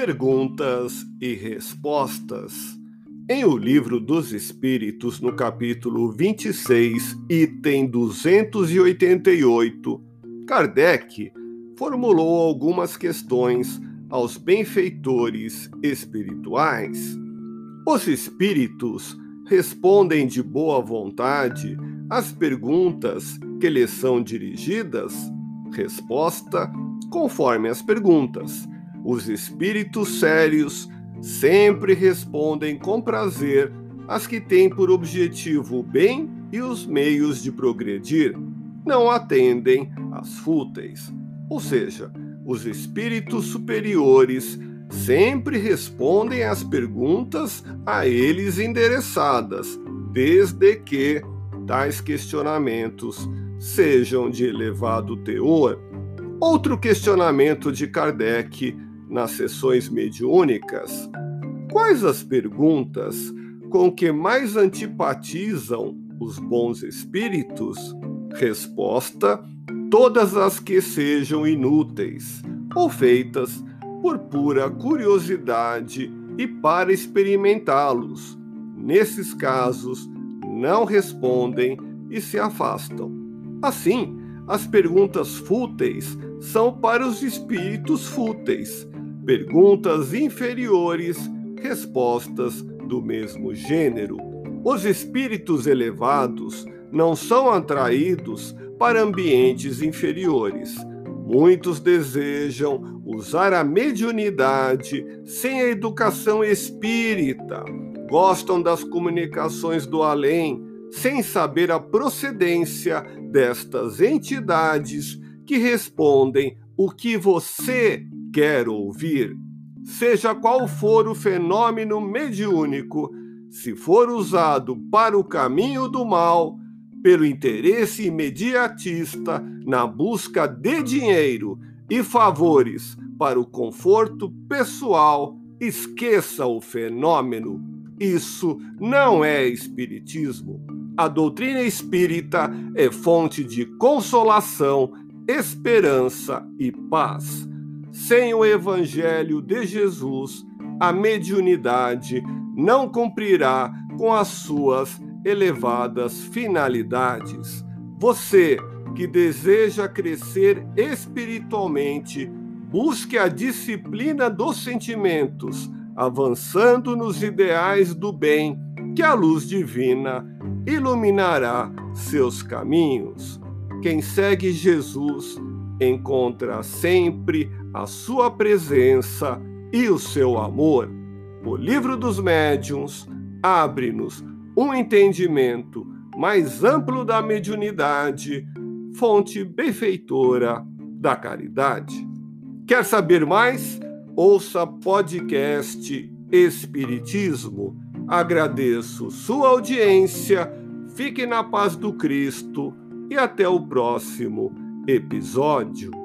Perguntas e respostas. Em O Livro dos Espíritos, no capítulo 26, item 288, Kardec formulou algumas questões aos benfeitores espirituais. Os espíritos respondem de boa vontade às perguntas que lhes são dirigidas? Resposta: conforme as perguntas os espíritos sérios sempre respondem com prazer às que têm por objetivo o bem e os meios de progredir, não atendem às fúteis. Ou seja, os espíritos superiores sempre respondem às perguntas a eles endereçadas, desde que tais questionamentos sejam de elevado teor. Outro questionamento de Kardec nas sessões mediúnicas, quais as perguntas com que mais antipatizam os bons espíritos? Resposta: todas as que sejam inúteis ou feitas por pura curiosidade e para experimentá-los. Nesses casos, não respondem e se afastam. Assim, as perguntas fúteis são para os espíritos fúteis, perguntas inferiores, respostas do mesmo gênero. Os espíritos elevados não são atraídos para ambientes inferiores. Muitos desejam usar a mediunidade sem a educação espírita, gostam das comunicações do além, sem saber a procedência destas entidades que respondem o que você quer ouvir, seja qual for o fenômeno mediúnico, se for usado para o caminho do mal, pelo interesse imediatista na busca de dinheiro e favores para o conforto pessoal, esqueça o fenômeno. Isso não é espiritismo. A doutrina espírita é fonte de consolação, esperança e paz. Sem o Evangelho de Jesus, a mediunidade não cumprirá com as suas elevadas finalidades. Você que deseja crescer espiritualmente, busque a disciplina dos sentimentos, avançando nos ideais do bem, que a luz divina iluminará seus caminhos. Quem segue Jesus encontra sempre a sua presença e o seu amor. O livro dos médiuns abre-nos um entendimento mais amplo da mediunidade, fonte benfeitora da caridade. Quer saber mais? Ouça podcast Espiritismo. Agradeço sua audiência, fique na paz do Cristo e até o próximo episódio.